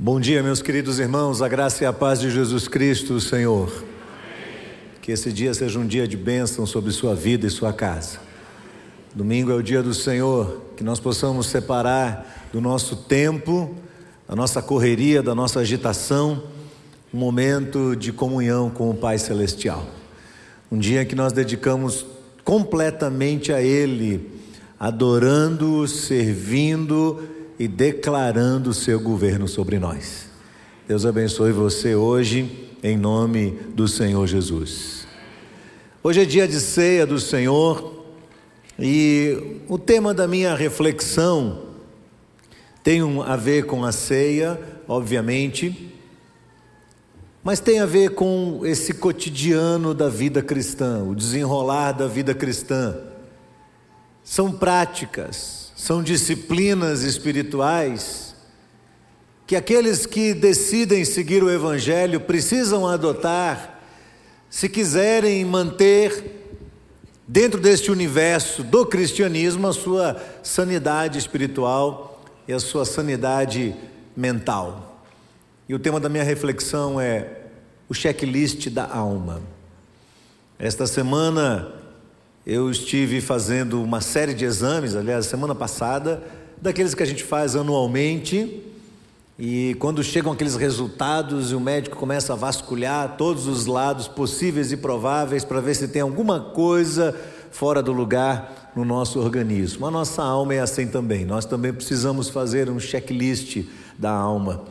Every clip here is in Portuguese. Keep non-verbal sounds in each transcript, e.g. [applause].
Bom dia, meus queridos irmãos, a graça e a paz de Jesus Cristo, Senhor. Que esse dia seja um dia de bênção sobre sua vida e sua casa. Domingo é o dia do Senhor, que nós possamos separar do nosso tempo, da nossa correria, da nossa agitação, um momento de comunhão com o Pai Celestial. Um dia que nós dedicamos completamente a Ele, adorando, servindo e declarando o seu governo sobre nós. Deus abençoe você hoje, em nome do Senhor Jesus. Hoje é dia de ceia do Senhor e o tema da minha reflexão tem a ver com a ceia, obviamente, mas tem a ver com esse cotidiano da vida cristã, o desenrolar da vida cristã. São práticas, são disciplinas espirituais que aqueles que decidem seguir o Evangelho precisam adotar se quiserem manter dentro deste universo do cristianismo a sua sanidade espiritual e a sua sanidade mental. E o tema da minha reflexão é o checklist da alma. Esta semana eu estive fazendo uma série de exames, aliás, semana passada, daqueles que a gente faz anualmente. E quando chegam aqueles resultados e o médico começa a vasculhar todos os lados possíveis e prováveis para ver se tem alguma coisa fora do lugar no nosso organismo. A nossa alma é assim também. Nós também precisamos fazer um checklist da alma.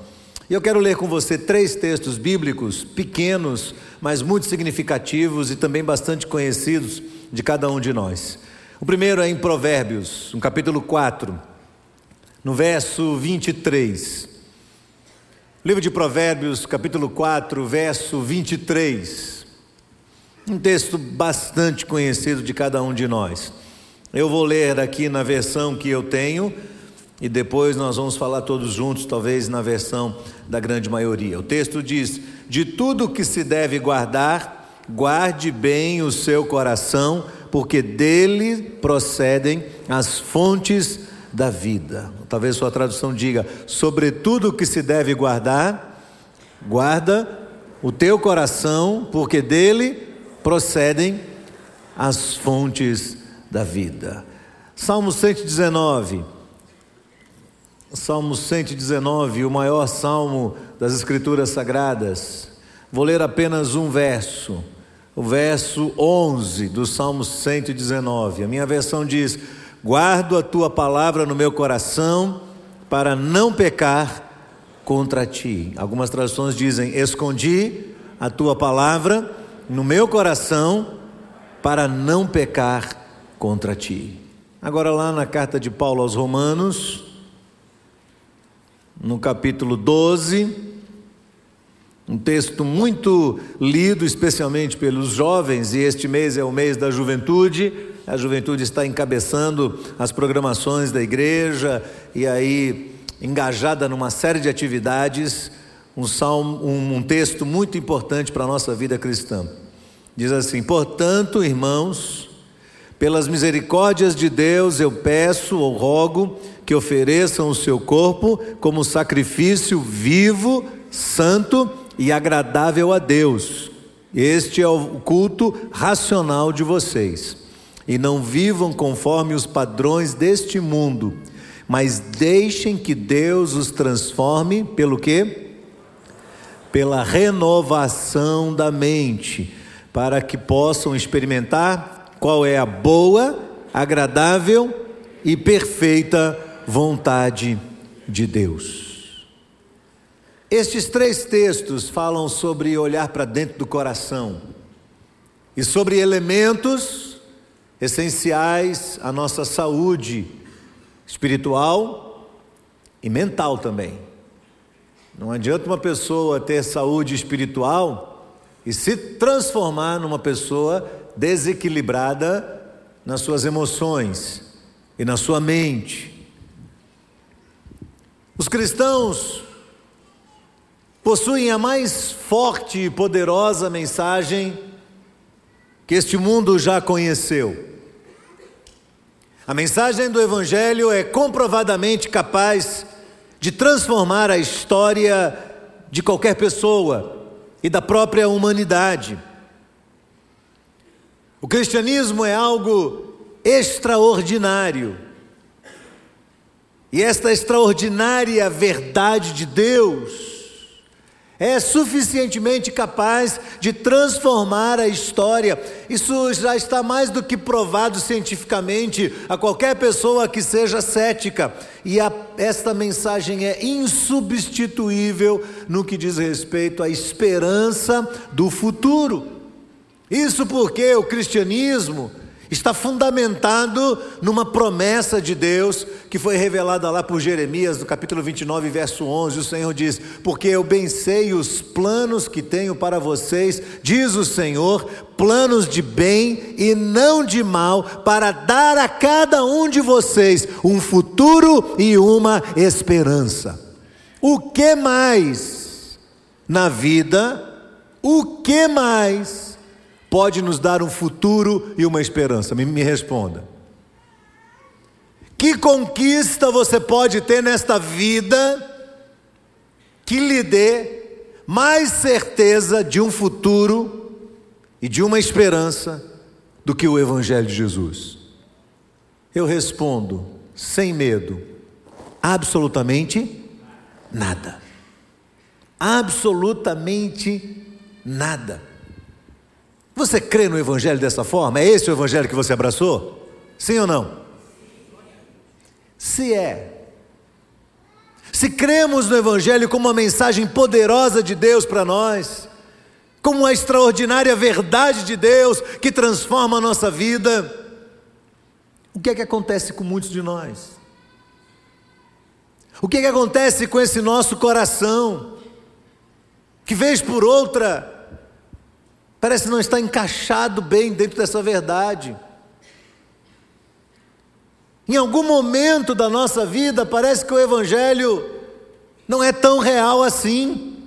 E eu quero ler com você três textos bíblicos pequenos, mas muito significativos e também bastante conhecidos de cada um de nós. O primeiro é em Provérbios, no capítulo 4, no verso 23. Livro de Provérbios, capítulo 4, verso 23. Um texto bastante conhecido de cada um de nós. Eu vou ler aqui na versão que eu tenho e depois nós vamos falar todos juntos, talvez na versão da grande maioria. O texto diz: De tudo que se deve guardar, Guarde bem o seu coração, porque dele procedem as fontes da vida. Talvez sua tradução diga: sobretudo que se deve guardar, guarda o teu coração, porque dele procedem as fontes da vida. Salmo 119. Salmo 119, o maior salmo das Escrituras Sagradas. Vou ler apenas um verso o verso 11 do Salmo 119. A minha versão diz: Guardo a tua palavra no meu coração para não pecar contra ti. Algumas traduções dizem: Escondi a tua palavra no meu coração para não pecar contra ti. Agora, lá na carta de Paulo aos Romanos, no capítulo 12, um texto muito lido, especialmente pelos jovens, e este mês é o mês da juventude. A juventude está encabeçando as programações da igreja e aí engajada numa série de atividades. Um, salmo, um, um texto muito importante para a nossa vida cristã. Diz assim: Portanto, irmãos, pelas misericórdias de Deus, eu peço ou rogo que ofereçam o seu corpo como sacrifício vivo, santo e agradável a Deus. Este é o culto racional de vocês. E não vivam conforme os padrões deste mundo, mas deixem que Deus os transforme pelo quê? Pela renovação da mente, para que possam experimentar qual é a boa, agradável e perfeita vontade de Deus. Estes três textos falam sobre olhar para dentro do coração e sobre elementos essenciais à nossa saúde espiritual e mental também. Não adianta uma pessoa ter saúde espiritual e se transformar numa pessoa desequilibrada nas suas emoções e na sua mente. Os cristãos possuem a mais forte e poderosa mensagem que este mundo já conheceu. A mensagem do Evangelho é comprovadamente capaz de transformar a história de qualquer pessoa e da própria humanidade. O cristianismo é algo extraordinário. E esta extraordinária verdade de Deus é suficientemente capaz de transformar a história. Isso já está mais do que provado cientificamente a qualquer pessoa que seja cética. E a, esta mensagem é insubstituível no que diz respeito à esperança do futuro. Isso porque o cristianismo está fundamentado numa promessa de Deus que foi revelada lá por Jeremias, no capítulo 29, verso 11. O Senhor diz: Porque eu bem sei os planos que tenho para vocês, diz o Senhor, planos de bem e não de mal, para dar a cada um de vocês um futuro e uma esperança. O que mais na vida? O que mais? Pode nos dar um futuro e uma esperança? Me, me responda. Que conquista você pode ter nesta vida que lhe dê mais certeza de um futuro e de uma esperança do que o Evangelho de Jesus? Eu respondo, sem medo, absolutamente nada. Absolutamente nada. Você crê no Evangelho dessa forma? É esse o Evangelho que você abraçou? Sim ou não? Se é, se cremos no Evangelho como uma mensagem poderosa de Deus para nós, como uma extraordinária verdade de Deus que transforma a nossa vida, o que é que acontece com muitos de nós? O que é que acontece com esse nosso coração, que vez por outra Parece não estar encaixado bem dentro dessa verdade. Em algum momento da nossa vida, parece que o Evangelho não é tão real assim.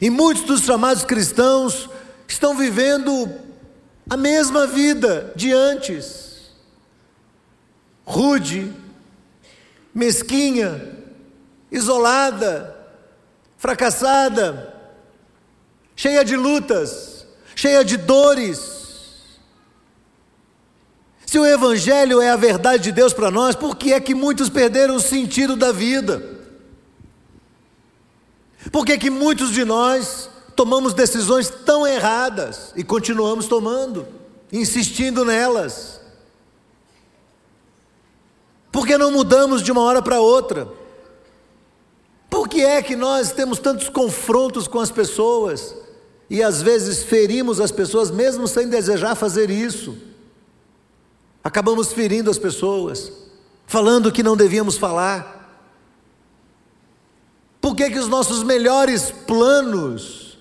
E muitos dos chamados cristãos estão vivendo a mesma vida de antes. Rude, mesquinha, isolada, fracassada, cheia de lutas, cheia de dores. Se o Evangelho é a verdade de Deus para nós, por que é que muitos perderam o sentido da vida? Por que é que muitos de nós tomamos decisões tão erradas e continuamos tomando, insistindo nelas? Por que não mudamos de uma hora para outra? Por que é que nós temos tantos confrontos com as pessoas? E às vezes ferimos as pessoas mesmo sem desejar fazer isso. Acabamos ferindo as pessoas, falando o que não devíamos falar. Por que, que os nossos melhores planos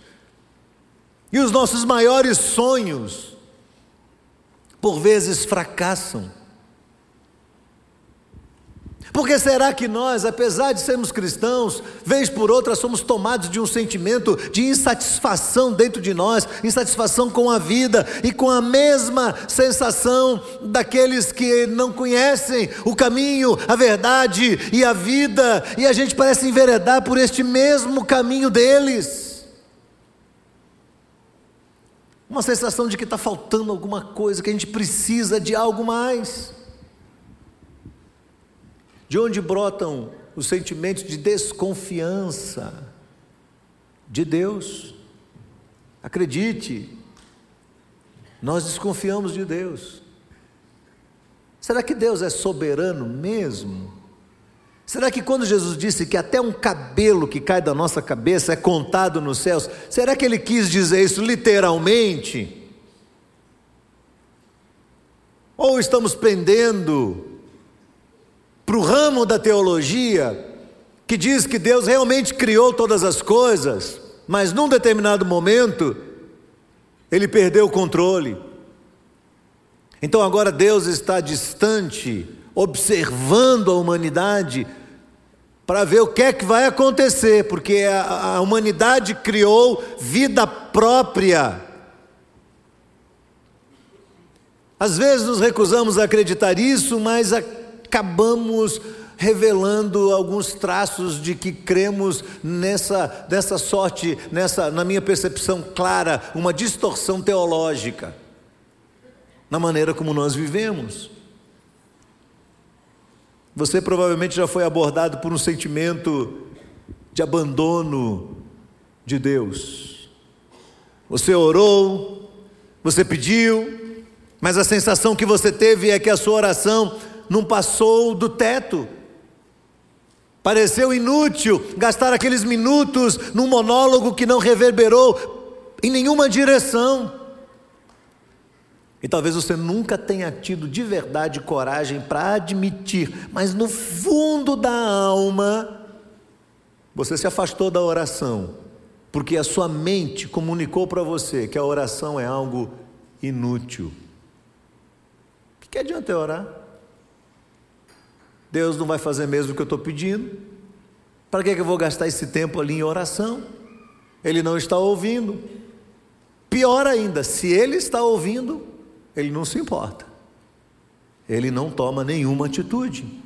e os nossos maiores sonhos, por vezes, fracassam? Porque será que nós, apesar de sermos cristãos, vez por outra somos tomados de um sentimento de insatisfação dentro de nós, insatisfação com a vida e com a mesma sensação daqueles que não conhecem o caminho, a verdade e a vida, e a gente parece enveredar por este mesmo caminho deles? Uma sensação de que está faltando alguma coisa, que a gente precisa de algo mais. De onde brotam os sentimentos de desconfiança de Deus? Acredite, nós desconfiamos de Deus. Será que Deus é soberano mesmo? Será que quando Jesus disse que até um cabelo que cai da nossa cabeça é contado nos céus, será que ele quis dizer isso literalmente? Ou estamos pendendo para o ramo da teologia que diz que Deus realmente criou todas as coisas, mas num determinado momento ele perdeu o controle. Então agora Deus está distante, observando a humanidade para ver o que é que vai acontecer, porque a, a humanidade criou vida própria. Às vezes nos recusamos a acreditar isso, mas a acabamos revelando alguns traços de que cremos nessa dessa sorte, nessa na minha percepção clara, uma distorção teológica na maneira como nós vivemos. Você provavelmente já foi abordado por um sentimento de abandono de Deus. Você orou, você pediu, mas a sensação que você teve é que a sua oração não passou do teto. Pareceu inútil gastar aqueles minutos num monólogo que não reverberou em nenhuma direção. E talvez você nunca tenha tido de verdade coragem para admitir, mas no fundo da alma, você se afastou da oração, porque a sua mente comunicou para você que a oração é algo inútil. O que adianta orar? Deus não vai fazer mesmo o que eu estou pedindo. Para que, que eu vou gastar esse tempo ali em oração? Ele não está ouvindo. Pior ainda, se ele está ouvindo, ele não se importa. Ele não toma nenhuma atitude.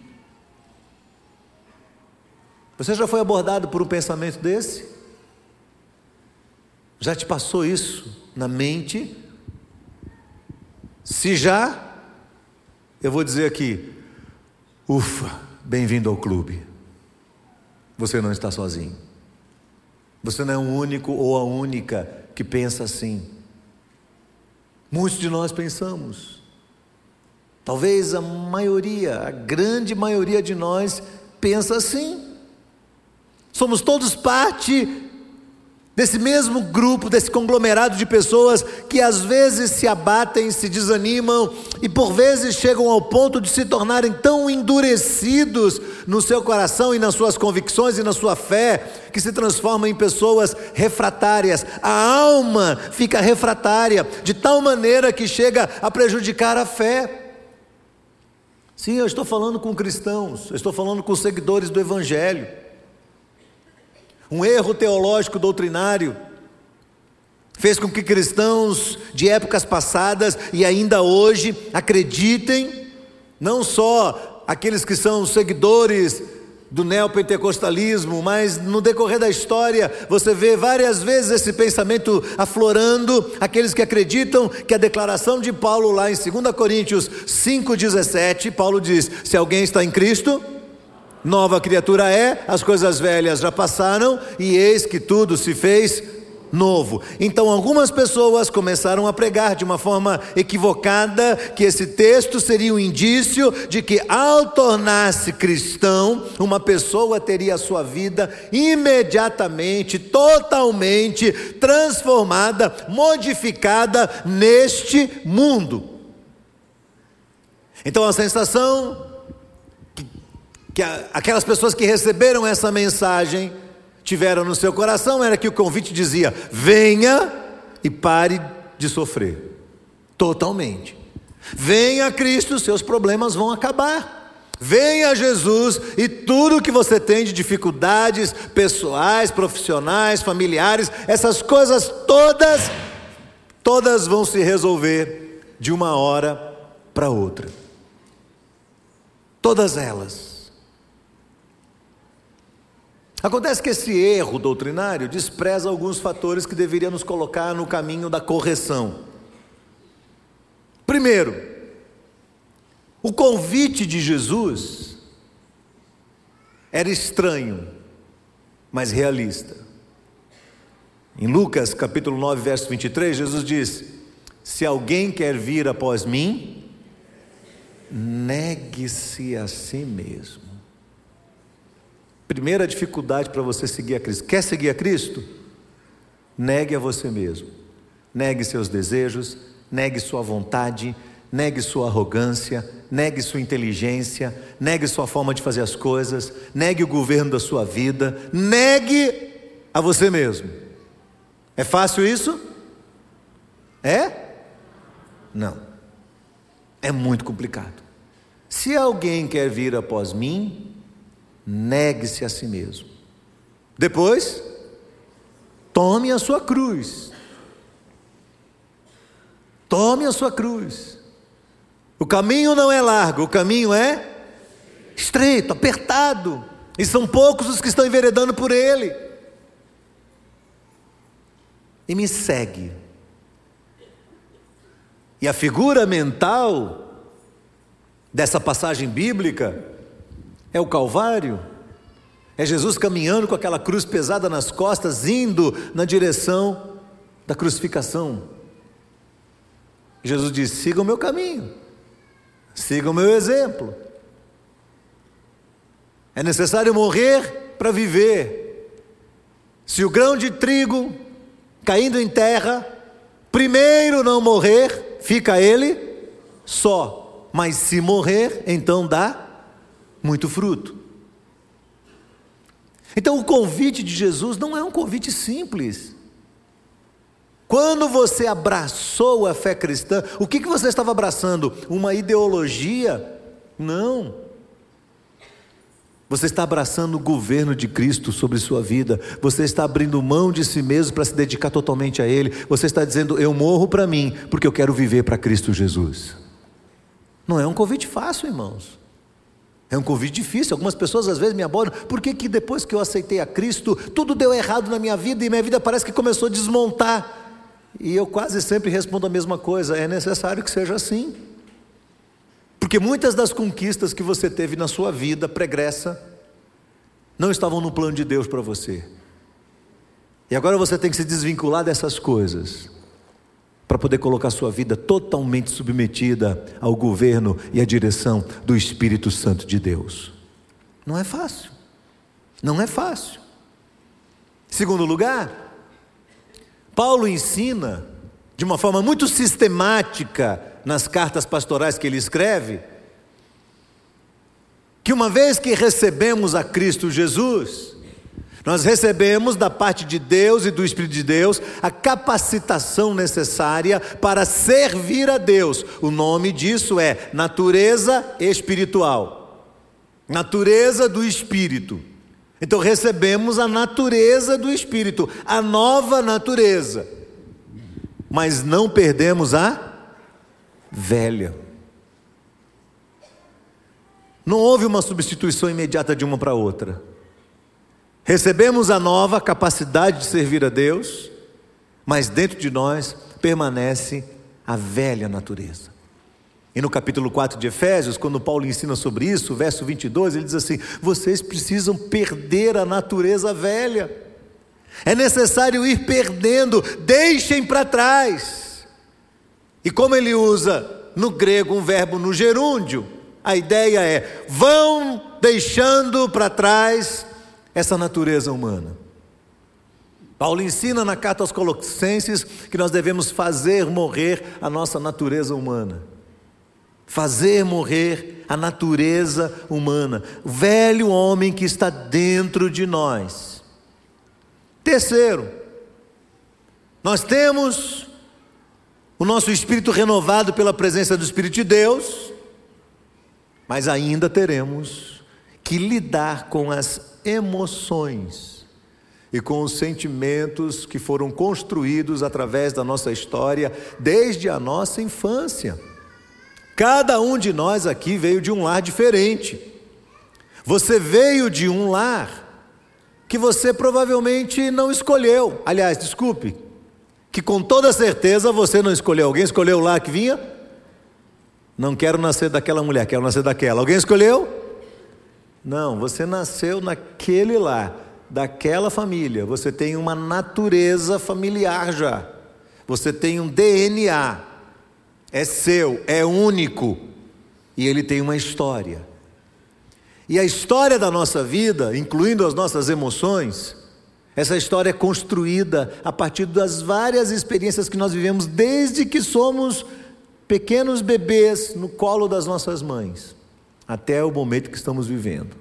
Você já foi abordado por um pensamento desse? Já te passou isso na mente? Se já, eu vou dizer aqui: ufa, bem-vindo ao clube. Você não está sozinho. Você não é o único ou a única que pensa assim. Muitos de nós pensamos. Talvez a maioria, a grande maioria de nós pensa assim. Somos todos parte desse mesmo grupo, desse conglomerado de pessoas que às vezes se abatem, se desanimam e por vezes chegam ao ponto de se tornarem tão endurecidos no seu coração e nas suas convicções e na sua fé, que se transformam em pessoas refratárias. A alma fica refratária de tal maneira que chega a prejudicar a fé. Sim, eu estou falando com cristãos, eu estou falando com seguidores do Evangelho um erro teológico doutrinário, fez com que cristãos de épocas passadas e ainda hoje acreditem, não só aqueles que são seguidores do neopentecostalismo, mas no decorrer da história você vê várias vezes esse pensamento aflorando, aqueles que acreditam que a declaração de Paulo lá em 2 Coríntios 5,17, Paulo diz: se alguém está em Cristo, Nova criatura é, as coisas velhas já passaram e eis que tudo se fez novo. Então, algumas pessoas começaram a pregar de uma forma equivocada que esse texto seria um indício de que, ao tornar-se cristão, uma pessoa teria a sua vida imediatamente, totalmente transformada, modificada neste mundo. Então, a sensação que aquelas pessoas que receberam essa mensagem tiveram no seu coração era que o convite dizia: venha e pare de sofrer, totalmente. Venha a Cristo, seus problemas vão acabar. Venha a Jesus e tudo que você tem de dificuldades pessoais, profissionais, familiares, essas coisas todas, todas vão se resolver de uma hora para outra. Todas elas. Acontece que esse erro doutrinário despreza alguns fatores que deveriam nos colocar no caminho da correção. Primeiro, o convite de Jesus era estranho, mas realista. Em Lucas capítulo 9, verso 23, Jesus diz: Se alguém quer vir após mim, negue-se a si mesmo. Primeira dificuldade para você seguir a Cristo. Quer seguir a Cristo? Negue a você mesmo. Negue seus desejos, negue sua vontade, negue sua arrogância, negue sua inteligência, negue sua forma de fazer as coisas, negue o governo da sua vida, negue a você mesmo. É fácil isso? É? Não. É muito complicado. Se alguém quer vir após mim, negue-se a si mesmo. Depois, tome a sua cruz. Tome a sua cruz. O caminho não é largo, o caminho é estreito, apertado, e são poucos os que estão enveredando por ele. E me segue. E a figura mental dessa passagem bíblica é o Calvário. É Jesus caminhando com aquela cruz pesada nas costas, indo na direção da crucificação. Jesus diz: siga o meu caminho, siga o meu exemplo. É necessário morrer para viver. Se o grão de trigo caindo em terra, primeiro não morrer, fica ele só. Mas se morrer, então dá muito fruto. Então o convite de Jesus não é um convite simples. Quando você abraçou a fé cristã, o que, que você estava abraçando? Uma ideologia? Não. Você está abraçando o governo de Cristo sobre sua vida. Você está abrindo mão de si mesmo para se dedicar totalmente a Ele. Você está dizendo: Eu morro para mim, porque eu quero viver para Cristo Jesus. Não é um convite fácil, irmãos. É um convite difícil. Algumas pessoas às vezes me abordam. Por que, que depois que eu aceitei a Cristo, tudo deu errado na minha vida e minha vida parece que começou a desmontar? E eu quase sempre respondo a mesma coisa: é necessário que seja assim. Porque muitas das conquistas que você teve na sua vida pregressa não estavam no plano de Deus para você. E agora você tem que se desvincular dessas coisas para poder colocar sua vida totalmente submetida ao governo e à direção do Espírito Santo de Deus. Não é fácil. Não é fácil. Segundo lugar, Paulo ensina de uma forma muito sistemática nas cartas pastorais que ele escreve, que uma vez que recebemos a Cristo Jesus, nós recebemos da parte de Deus e do Espírito de Deus a capacitação necessária para servir a Deus. O nome disso é natureza espiritual. Natureza do Espírito. Então recebemos a natureza do Espírito, a nova natureza. Mas não perdemos a velha. Não houve uma substituição imediata de uma para outra. Recebemos a nova capacidade de servir a Deus, mas dentro de nós permanece a velha natureza. E no capítulo 4 de Efésios, quando Paulo ensina sobre isso, verso 22, ele diz assim: Vocês precisam perder a natureza velha. É necessário ir perdendo, deixem para trás. E como ele usa no grego um verbo no gerúndio, a ideia é: vão deixando para trás essa natureza humana. Paulo ensina na carta aos Colossenses que nós devemos fazer morrer a nossa natureza humana fazer morrer a natureza humana, o velho homem que está dentro de nós. Terceiro, nós temos o nosso espírito renovado pela presença do Espírito de Deus, mas ainda teremos que lidar com as emoções e com os sentimentos que foram construídos através da nossa história desde a nossa infância. Cada um de nós aqui veio de um lar diferente. Você veio de um lar que você provavelmente não escolheu. Aliás, desculpe, que com toda certeza você não escolheu. Alguém escolheu o lar que vinha? Não quero nascer daquela mulher, quero nascer daquela. Alguém escolheu? Não, você nasceu naquele lar, daquela família. Você tem uma natureza familiar já. Você tem um DNA é seu, é único e ele tem uma história. E a história da nossa vida, incluindo as nossas emoções, essa história é construída a partir das várias experiências que nós vivemos desde que somos pequenos bebês no colo das nossas mães, até o momento que estamos vivendo.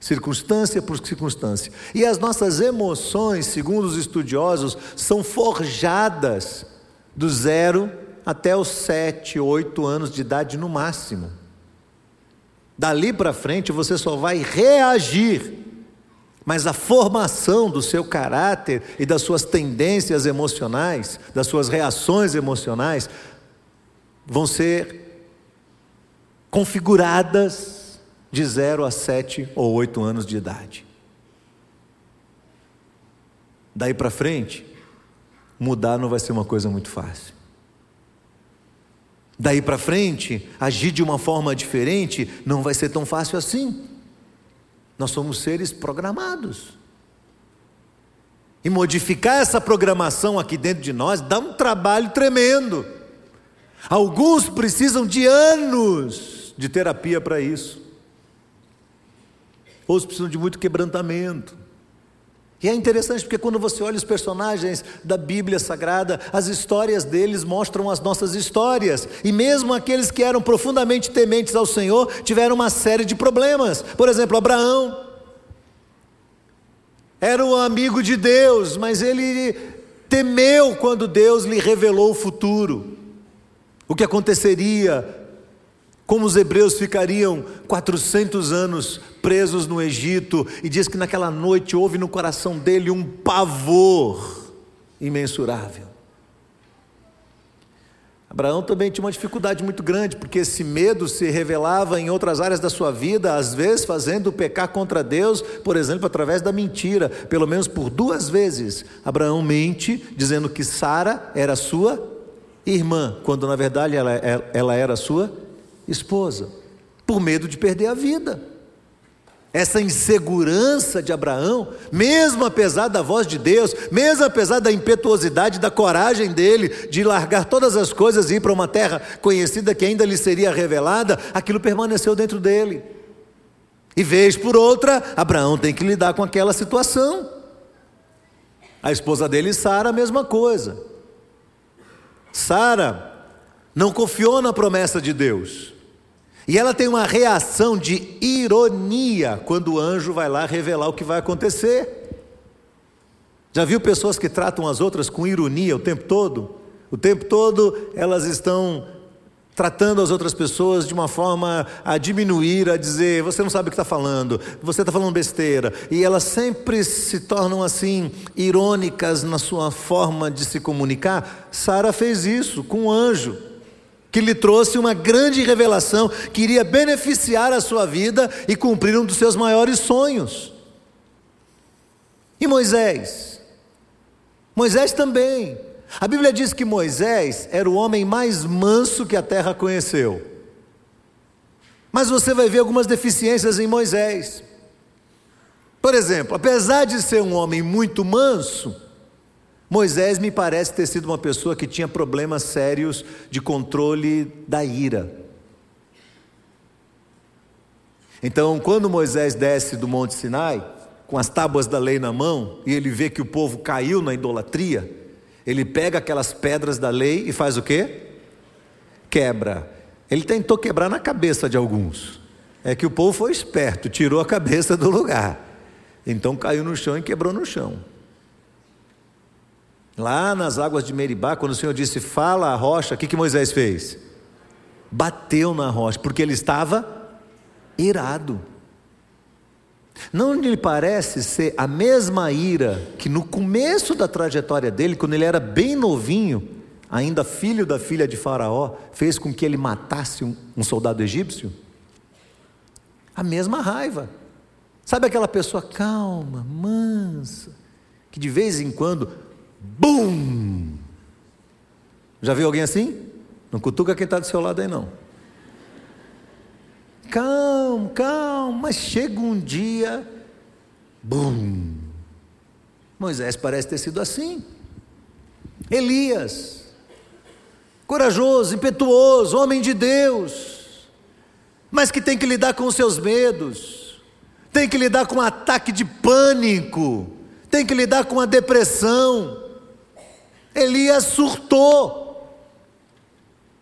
Circunstância por circunstância. E as nossas emoções, segundo os estudiosos, são forjadas do zero até os sete, oito anos de idade no máximo. Dali para frente você só vai reagir, mas a formação do seu caráter e das suas tendências emocionais, das suas reações emocionais, vão ser configuradas de 0 a 7 ou 8 anos de idade. Daí para frente, mudar não vai ser uma coisa muito fácil. Daí para frente, agir de uma forma diferente não vai ser tão fácil assim. Nós somos seres programados. E modificar essa programação aqui dentro de nós dá um trabalho tremendo. Alguns precisam de anos de terapia para isso. Outros precisam de muito quebrantamento. E é interessante porque quando você olha os personagens da Bíblia Sagrada, as histórias deles mostram as nossas histórias. E mesmo aqueles que eram profundamente tementes ao Senhor tiveram uma série de problemas. Por exemplo, Abraão era um amigo de Deus, mas ele temeu quando Deus lhe revelou o futuro. O que aconteceria como os hebreus ficariam 400 anos presos no Egito, e diz que naquela noite houve no coração dele um pavor imensurável. Abraão também tinha uma dificuldade muito grande, porque esse medo se revelava em outras áreas da sua vida, às vezes fazendo pecar contra Deus, por exemplo, através da mentira. Pelo menos por duas vezes, Abraão mente, dizendo que Sara era sua irmã, quando na verdade ela, ela era sua esposa, por medo de perder a vida. Essa insegurança de Abraão, mesmo apesar da voz de Deus, mesmo apesar da impetuosidade, da coragem dele de largar todas as coisas e ir para uma terra conhecida que ainda lhe seria revelada, aquilo permaneceu dentro dele. E vez por outra, Abraão tem que lidar com aquela situação. A esposa dele, Sara, a mesma coisa. Sara não confiou na promessa de Deus. E ela tem uma reação de ironia quando o anjo vai lá revelar o que vai acontecer. Já viu pessoas que tratam as outras com ironia o tempo todo? O tempo todo elas estão tratando as outras pessoas de uma forma a diminuir, a dizer, você não sabe o que está falando, você está falando besteira. E elas sempre se tornam assim, irônicas na sua forma de se comunicar. Sara fez isso com o anjo que lhe trouxe uma grande revelação que iria beneficiar a sua vida e cumprir um dos seus maiores sonhos. E Moisés? Moisés também. A Bíblia diz que Moisés era o homem mais manso que a terra conheceu. Mas você vai ver algumas deficiências em Moisés. Por exemplo, apesar de ser um homem muito manso, Moisés me parece ter sido uma pessoa que tinha problemas sérios de controle da ira. Então, quando Moisés desce do Monte Sinai, com as tábuas da lei na mão, e ele vê que o povo caiu na idolatria, ele pega aquelas pedras da lei e faz o quê? Quebra. Ele tentou quebrar na cabeça de alguns. É que o povo foi esperto, tirou a cabeça do lugar. Então caiu no chão e quebrou no chão. Lá nas águas de Meribá, quando o Senhor disse, fala a rocha, o que, que Moisés fez? Bateu na rocha, porque ele estava irado. Não lhe parece ser a mesma ira que no começo da trajetória dele, quando ele era bem novinho, ainda filho da filha de Faraó, fez com que ele matasse um, um soldado egípcio? A mesma raiva. Sabe aquela pessoa calma, mansa, que de vez em quando Bum! Já viu alguém assim? Não cutuca quem está do seu lado aí, não. Calma, calma, mas chega um dia, bum! Moisés parece ter sido assim. Elias, corajoso, impetuoso, homem de Deus, mas que tem que lidar com os seus medos, tem que lidar com um ataque de pânico, tem que lidar com a depressão, Elias surtou,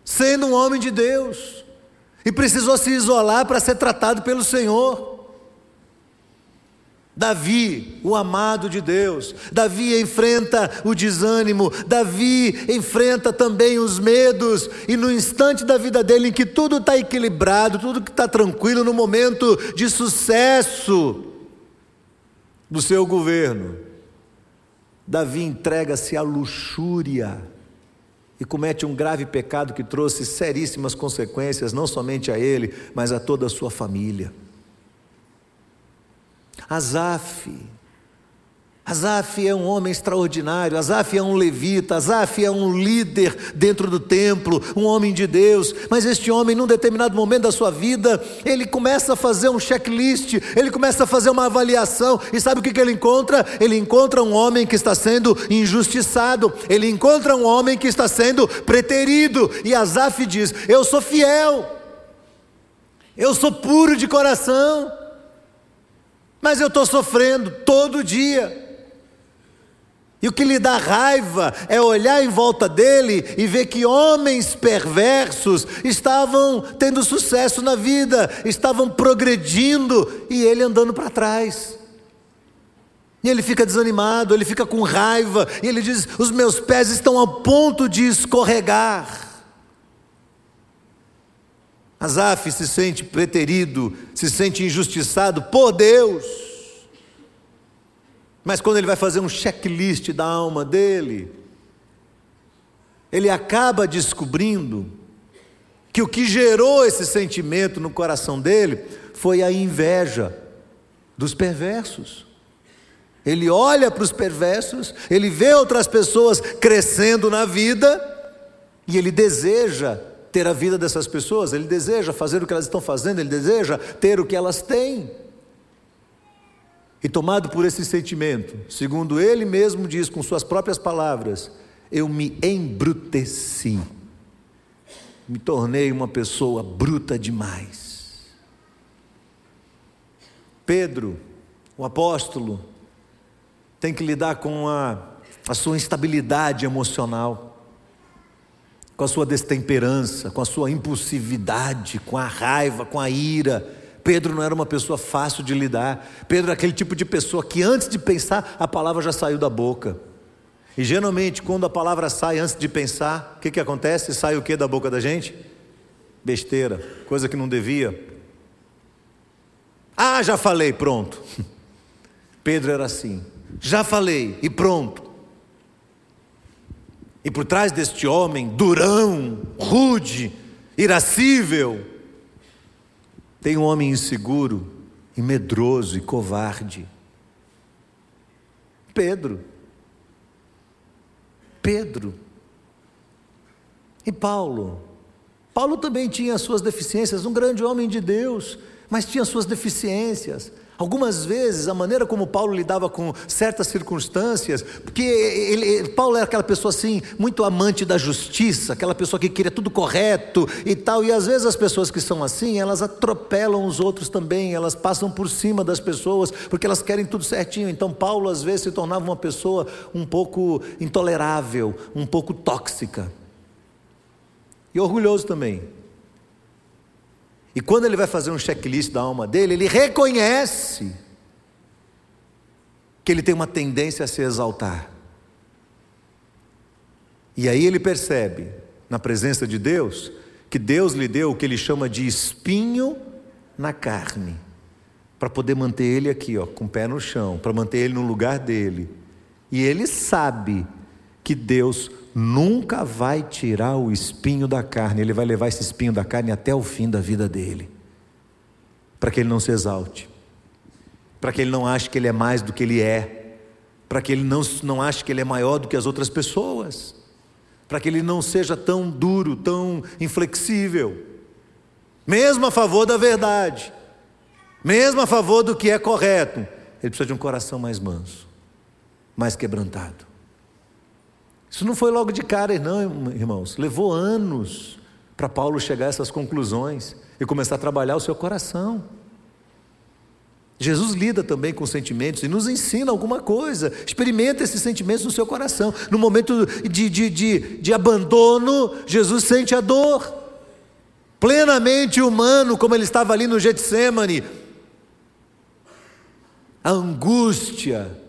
sendo um homem de Deus, e precisou se isolar para ser tratado pelo Senhor. Davi, o amado de Deus, Davi enfrenta o desânimo, Davi enfrenta também os medos, e no instante da vida dele em que tudo está equilibrado, tudo que está tranquilo, no momento de sucesso do seu governo, Davi entrega-se à luxúria e comete um grave pecado que trouxe seríssimas consequências, não somente a ele, mas a toda a sua família. Asaf Asaf é um homem extraordinário, Asaf é um levita, Asaf é um líder dentro do templo, um homem de Deus. Mas este homem, num determinado momento da sua vida, ele começa a fazer um checklist, ele começa a fazer uma avaliação, e sabe o que, que ele encontra? Ele encontra um homem que está sendo injustiçado, ele encontra um homem que está sendo preterido, e Asaf diz: Eu sou fiel, eu sou puro de coração, mas eu estou sofrendo todo dia. E o que lhe dá raiva é olhar em volta dele e ver que homens perversos estavam tendo sucesso na vida, estavam progredindo e ele andando para trás. E ele fica desanimado, ele fica com raiva, e ele diz: Os meus pés estão ao ponto de escorregar. Asaf se sente preterido, se sente injustiçado por Deus. Mas quando ele vai fazer um checklist da alma dele, ele acaba descobrindo que o que gerou esse sentimento no coração dele foi a inveja dos perversos. Ele olha para os perversos, ele vê outras pessoas crescendo na vida e ele deseja ter a vida dessas pessoas, ele deseja fazer o que elas estão fazendo, ele deseja ter o que elas têm. E tomado por esse sentimento, segundo ele mesmo diz com suas próprias palavras, eu me embruteci, me tornei uma pessoa bruta demais. Pedro, o apóstolo, tem que lidar com a, a sua instabilidade emocional, com a sua destemperança, com a sua impulsividade, com a raiva, com a ira Pedro não era uma pessoa fácil de lidar. Pedro era aquele tipo de pessoa que antes de pensar, a palavra já saiu da boca. E geralmente, quando a palavra sai antes de pensar, o que, que acontece? Sai o que da boca da gente? Besteira, coisa que não devia. Ah, já falei, pronto. [laughs] Pedro era assim. Já falei e pronto. E por trás deste homem durão, rude, irascível, tem um homem inseguro, e medroso e covarde. Pedro. Pedro. E Paulo. Paulo também tinha suas deficiências, um grande homem de Deus, mas tinha suas deficiências. Algumas vezes, a maneira como Paulo lidava com certas circunstâncias, porque ele, Paulo era aquela pessoa assim, muito amante da justiça, aquela pessoa que queria tudo correto e tal, e às vezes as pessoas que são assim, elas atropelam os outros também, elas passam por cima das pessoas, porque elas querem tudo certinho. Então, Paulo às vezes se tornava uma pessoa um pouco intolerável, um pouco tóxica, e orgulhoso também. E quando ele vai fazer um checklist da alma dele, ele reconhece que ele tem uma tendência a se exaltar. E aí ele percebe, na presença de Deus, que Deus lhe deu o que ele chama de espinho na carne, para poder manter ele aqui, ó, com o pé no chão, para manter ele no lugar dele. E ele sabe que Deus nunca vai tirar o espinho da carne, ele vai levar esse espinho da carne até o fim da vida dele, para que ele não se exalte, para que ele não ache que ele é mais do que ele é, para que ele não, não ache que ele é maior do que as outras pessoas, para que ele não seja tão duro, tão inflexível, mesmo a favor da verdade, mesmo a favor do que é correto, ele precisa de um coração mais manso, mais quebrantado. Isso não foi logo de cara, não, irmãos. Levou anos para Paulo chegar a essas conclusões e começar a trabalhar o seu coração. Jesus lida também com sentimentos e nos ensina alguma coisa. Experimenta esses sentimentos no seu coração. No momento de, de, de, de abandono, Jesus sente a dor. Plenamente humano, como ele estava ali no Getsemane. A angústia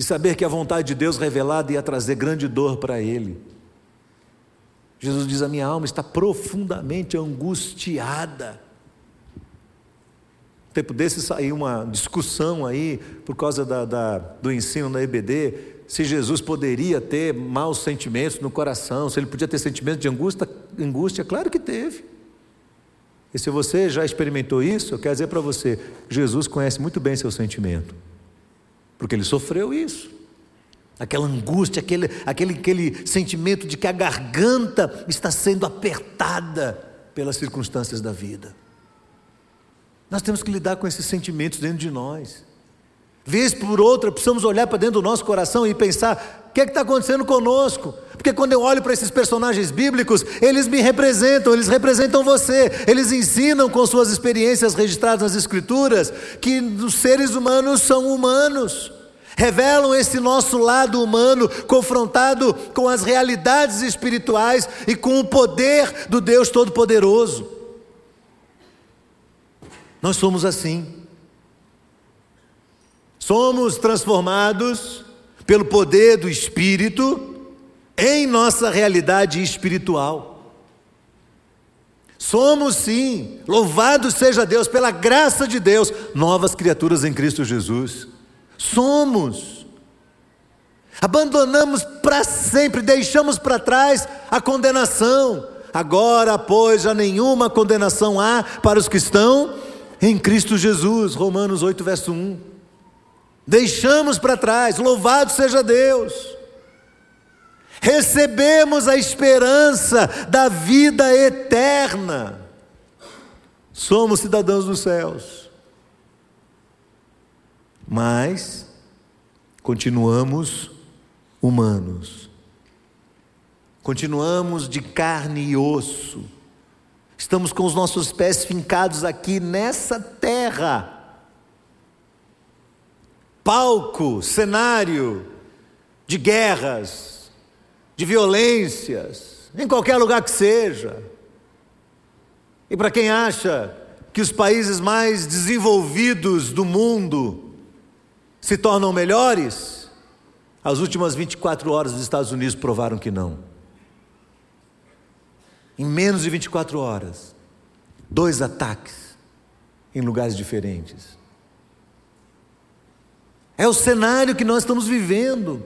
e saber que a vontade de Deus revelada ia trazer grande dor para ele. Jesus diz: A minha alma está profundamente angustiada. Um tempo desse saiu uma discussão aí, por causa da, da, do ensino da EBD, se Jesus poderia ter maus sentimentos no coração, se ele podia ter sentimentos de angústia, angústia. Claro que teve. E se você já experimentou isso, eu quero dizer para você: Jesus conhece muito bem seu sentimento, porque ele sofreu isso. Aquela angústia, aquele, aquele, aquele sentimento de que a garganta está sendo apertada pelas circunstâncias da vida. Nós temos que lidar com esses sentimentos dentro de nós. Vez por outra, precisamos olhar para dentro do nosso coração e pensar: o que é está acontecendo conosco? Porque quando eu olho para esses personagens bíblicos, eles me representam, eles representam você, eles ensinam com suas experiências registradas nas Escrituras que os seres humanos são humanos. Revelam esse nosso lado humano confrontado com as realidades espirituais e com o poder do Deus Todo-Poderoso. Nós somos assim. Somos transformados pelo poder do Espírito em nossa realidade espiritual. Somos sim, louvado seja Deus, pela graça de Deus, novas criaturas em Cristo Jesus. Somos. Abandonamos para sempre, deixamos para trás a condenação. Agora, pois, já nenhuma condenação há para os que estão em Cristo Jesus. Romanos 8, verso 1 deixamos para trás, louvado seja Deus. Recebemos a esperança da vida eterna. Somos cidadãos dos céus. Mas continuamos humanos. Continuamos de carne e osso. Estamos com os nossos pés fincados aqui nessa terra palco, cenário de guerras, de violências, em qualquer lugar que seja. E para quem acha que os países mais desenvolvidos do mundo se tornam melhores, as últimas 24 horas dos Estados Unidos provaram que não. Em menos de 24 horas, dois ataques em lugares diferentes. É o cenário que nós estamos vivendo.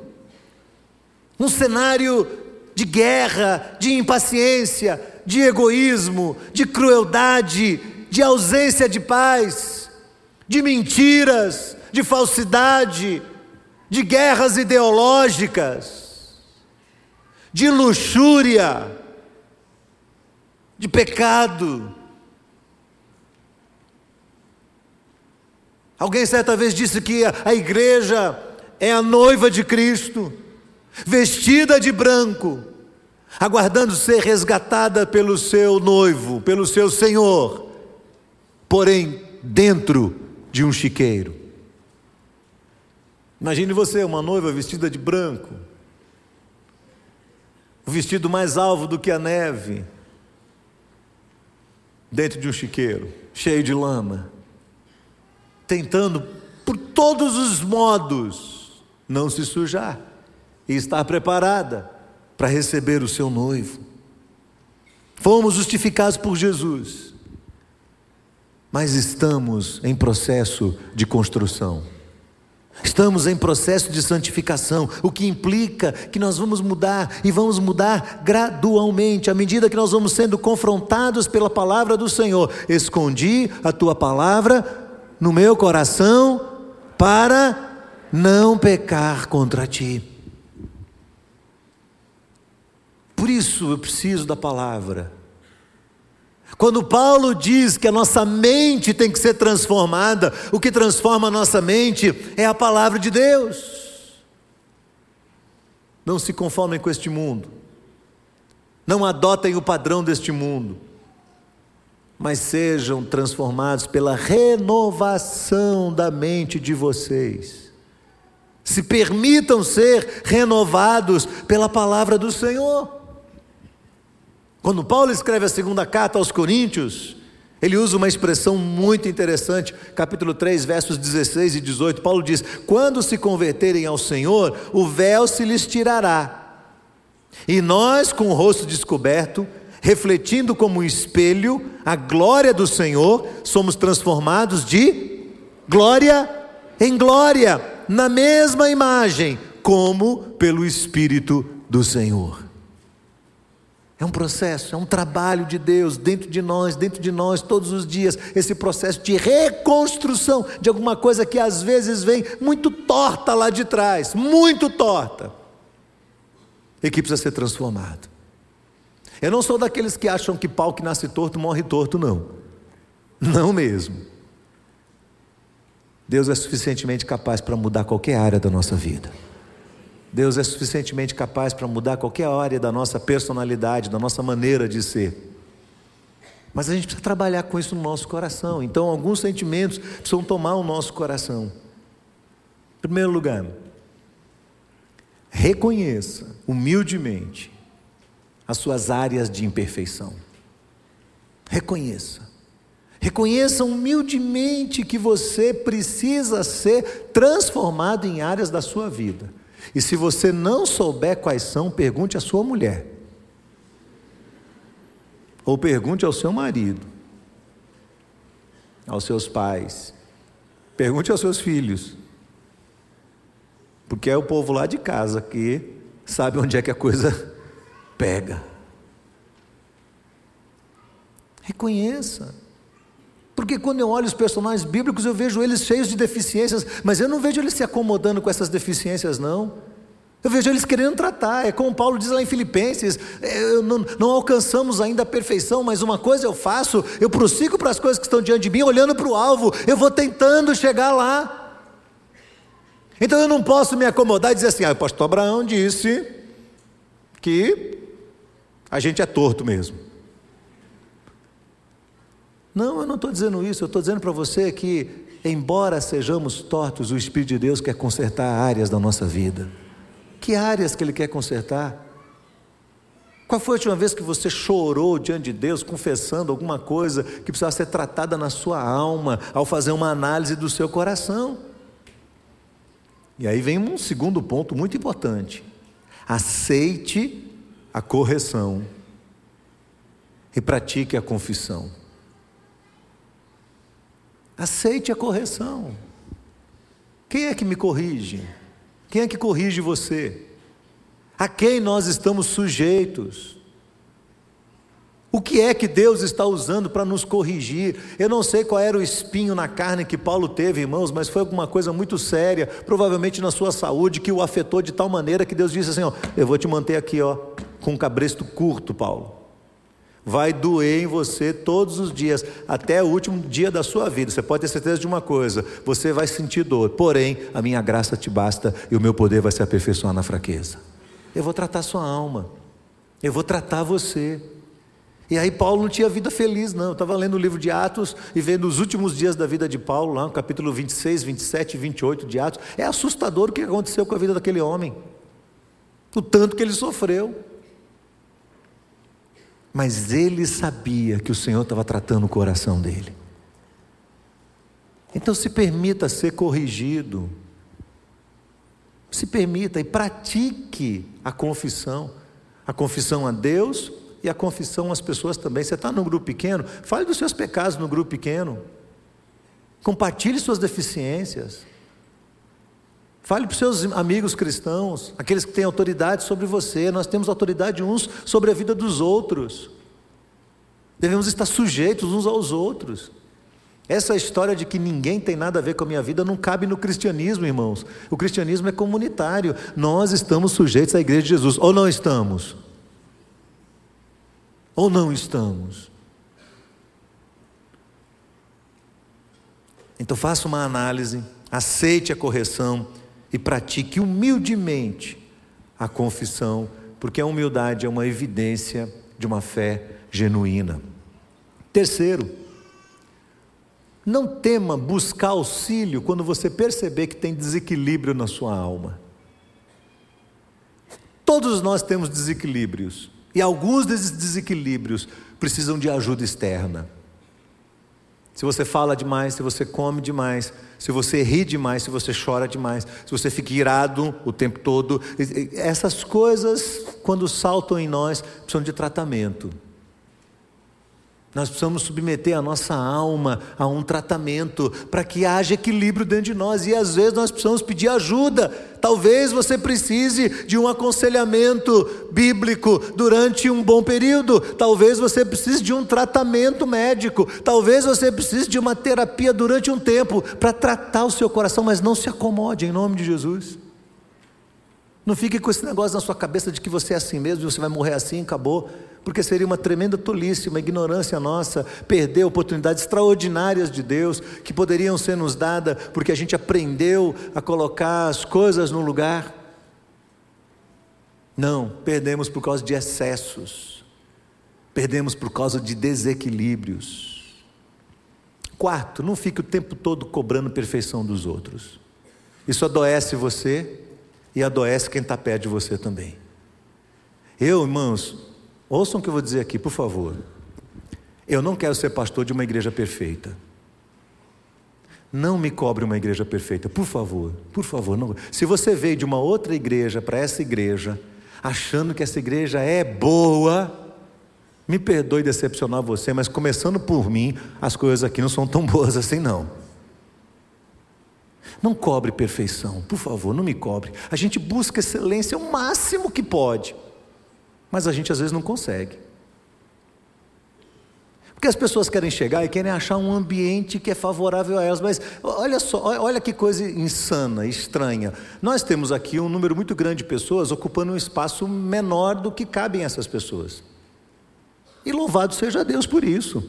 Um cenário de guerra, de impaciência, de egoísmo, de crueldade, de ausência de paz, de mentiras, de falsidade, de guerras ideológicas, de luxúria, de pecado, Alguém certa vez disse que a igreja é a noiva de Cristo, vestida de branco, aguardando ser resgatada pelo seu noivo, pelo seu Senhor, porém dentro de um chiqueiro. Imagine você, uma noiva vestida de branco, o vestido mais alvo do que a neve, dentro de um chiqueiro, cheio de lama tentando por todos os modos não se sujar e estar preparada para receber o seu noivo. Fomos justificados por Jesus, mas estamos em processo de construção. Estamos em processo de santificação, o que implica que nós vamos mudar e vamos mudar gradualmente, à medida que nós vamos sendo confrontados pela palavra do Senhor. Escondi a tua palavra no meu coração para não pecar contra ti. Por isso eu preciso da palavra. Quando Paulo diz que a nossa mente tem que ser transformada, o que transforma a nossa mente é a palavra de Deus. Não se conformem com este mundo, não adotem o padrão deste mundo mas sejam transformados pela renovação da mente de vocês. Se permitam ser renovados pela palavra do Senhor. Quando Paulo escreve a segunda carta aos Coríntios, ele usa uma expressão muito interessante, capítulo 3, versos 16 e 18. Paulo diz: Quando se converterem ao Senhor, o véu se lhes tirará, e nós, com o rosto descoberto, refletindo como um espelho a glória do Senhor, somos transformados de glória em glória, na mesma imagem, como pelo Espírito do Senhor. É um processo, é um trabalho de Deus dentro de nós, dentro de nós, todos os dias, esse processo de reconstrução de alguma coisa que às vezes vem muito torta lá de trás, muito torta, e que precisa ser transformado. Eu não sou daqueles que acham que pau que nasce torto morre torto, não. Não mesmo. Deus é suficientemente capaz para mudar qualquer área da nossa vida. Deus é suficientemente capaz para mudar qualquer área da nossa personalidade, da nossa maneira de ser. Mas a gente precisa trabalhar com isso no nosso coração. Então, alguns sentimentos precisam tomar o nosso coração. Em primeiro lugar, reconheça humildemente as suas áreas de imperfeição. Reconheça. Reconheça humildemente que você precisa ser transformado em áreas da sua vida. E se você não souber quais são, pergunte à sua mulher. Ou pergunte ao seu marido, aos seus pais. Pergunte aos seus filhos. Porque é o povo lá de casa que sabe onde é que a coisa pega. Reconheça. Porque quando eu olho os personagens bíblicos, eu vejo eles cheios de deficiências, mas eu não vejo eles se acomodando com essas deficiências, não. Eu vejo eles querendo tratar, é como Paulo diz lá em Filipenses: é, não, não, alcançamos ainda a perfeição, mas uma coisa eu faço, eu prossigo para as coisas que estão diante de mim, olhando para o alvo, eu vou tentando chegar lá. Então eu não posso me acomodar e dizer assim: ah, o pastor Abraão disse que a gente é torto mesmo. Não, eu não estou dizendo isso, eu estou dizendo para você que, embora sejamos tortos, o Espírito de Deus quer consertar áreas da nossa vida. Que áreas que Ele quer consertar? Qual foi a última vez que você chorou diante de Deus, confessando alguma coisa que precisava ser tratada na sua alma, ao fazer uma análise do seu coração? E aí vem um segundo ponto muito importante: aceite a correção e pratique a confissão. Aceite a correção. Quem é que me corrige? Quem é que corrige você? A quem nós estamos sujeitos? O que é que Deus está usando para nos corrigir? Eu não sei qual era o espinho na carne que Paulo teve, irmãos, mas foi alguma coisa muito séria, provavelmente na sua saúde, que o afetou de tal maneira que Deus disse assim: ó, eu vou te manter aqui, ó, com um cabresto curto, Paulo vai doer em você todos os dias, até o último dia da sua vida. Você pode ter certeza de uma coisa: você vai sentir dor, porém, a minha graça te basta e o meu poder vai se aperfeiçoar na fraqueza. Eu vou tratar sua alma, eu vou tratar você. E aí Paulo não tinha vida feliz, não. Eu estava lendo o livro de Atos e vendo os últimos dias da vida de Paulo, lá no capítulo 26, 27 e 28 de Atos. É assustador o que aconteceu com a vida daquele homem. O tanto que ele sofreu. Mas ele sabia que o Senhor estava tratando o coração dele. Então se permita ser corrigido. Se permita e pratique a confissão. A confissão a Deus e a confissão às pessoas também. Você está no grupo pequeno, fale dos seus pecados no grupo pequeno. Compartilhe suas deficiências. Fale para os seus amigos cristãos, aqueles que têm autoridade sobre você. Nós temos autoridade uns sobre a vida dos outros. Devemos estar sujeitos uns aos outros. Essa história de que ninguém tem nada a ver com a minha vida não cabe no cristianismo, irmãos. O cristianismo é comunitário. Nós estamos sujeitos à igreja de Jesus, ou não estamos? Ou não estamos? Então faça uma análise, aceite a correção e pratique humildemente a confissão, porque a humildade é uma evidência de uma fé genuína. Terceiro, não tema buscar auxílio quando você perceber que tem desequilíbrio na sua alma. Todos nós temos desequilíbrios, e alguns desses desequilíbrios precisam de ajuda externa. Se você fala demais, se você come demais, se você ri demais, se você chora demais, se você fica irado o tempo todo, essas coisas, quando saltam em nós, precisam de tratamento. Nós precisamos submeter a nossa alma a um tratamento para que haja equilíbrio dentro de nós. E às vezes nós precisamos pedir ajuda. Talvez você precise de um aconselhamento bíblico durante um bom período. Talvez você precise de um tratamento médico. Talvez você precise de uma terapia durante um tempo para tratar o seu coração. Mas não se acomode em nome de Jesus. Não fique com esse negócio na sua cabeça de que você é assim mesmo, você vai morrer assim, acabou porque seria uma tremenda tolice, uma ignorância nossa, perder oportunidades extraordinárias de Deus que poderiam ser nos dadas porque a gente aprendeu a colocar as coisas no lugar. Não, perdemos por causa de excessos, perdemos por causa de desequilíbrios. Quarto, não fique o tempo todo cobrando perfeição dos outros. Isso adoece você e adoece quem está perto de você também. Eu, irmãos, Ouçam o que eu vou dizer aqui, por favor. Eu não quero ser pastor de uma igreja perfeita. Não me cobre uma igreja perfeita, por favor, por favor. Não. Se você veio de uma outra igreja para essa igreja, achando que essa igreja é boa, me perdoe decepcionar você, mas começando por mim, as coisas aqui não são tão boas assim, não. Não cobre perfeição, por favor, não me cobre. A gente busca excelência o máximo que pode mas a gente às vezes não consegue. Porque as pessoas querem chegar e querem achar um ambiente que é favorável a elas, mas olha só, olha que coisa insana, estranha. Nós temos aqui um número muito grande de pessoas ocupando um espaço menor do que cabem essas pessoas. E louvado seja Deus por isso.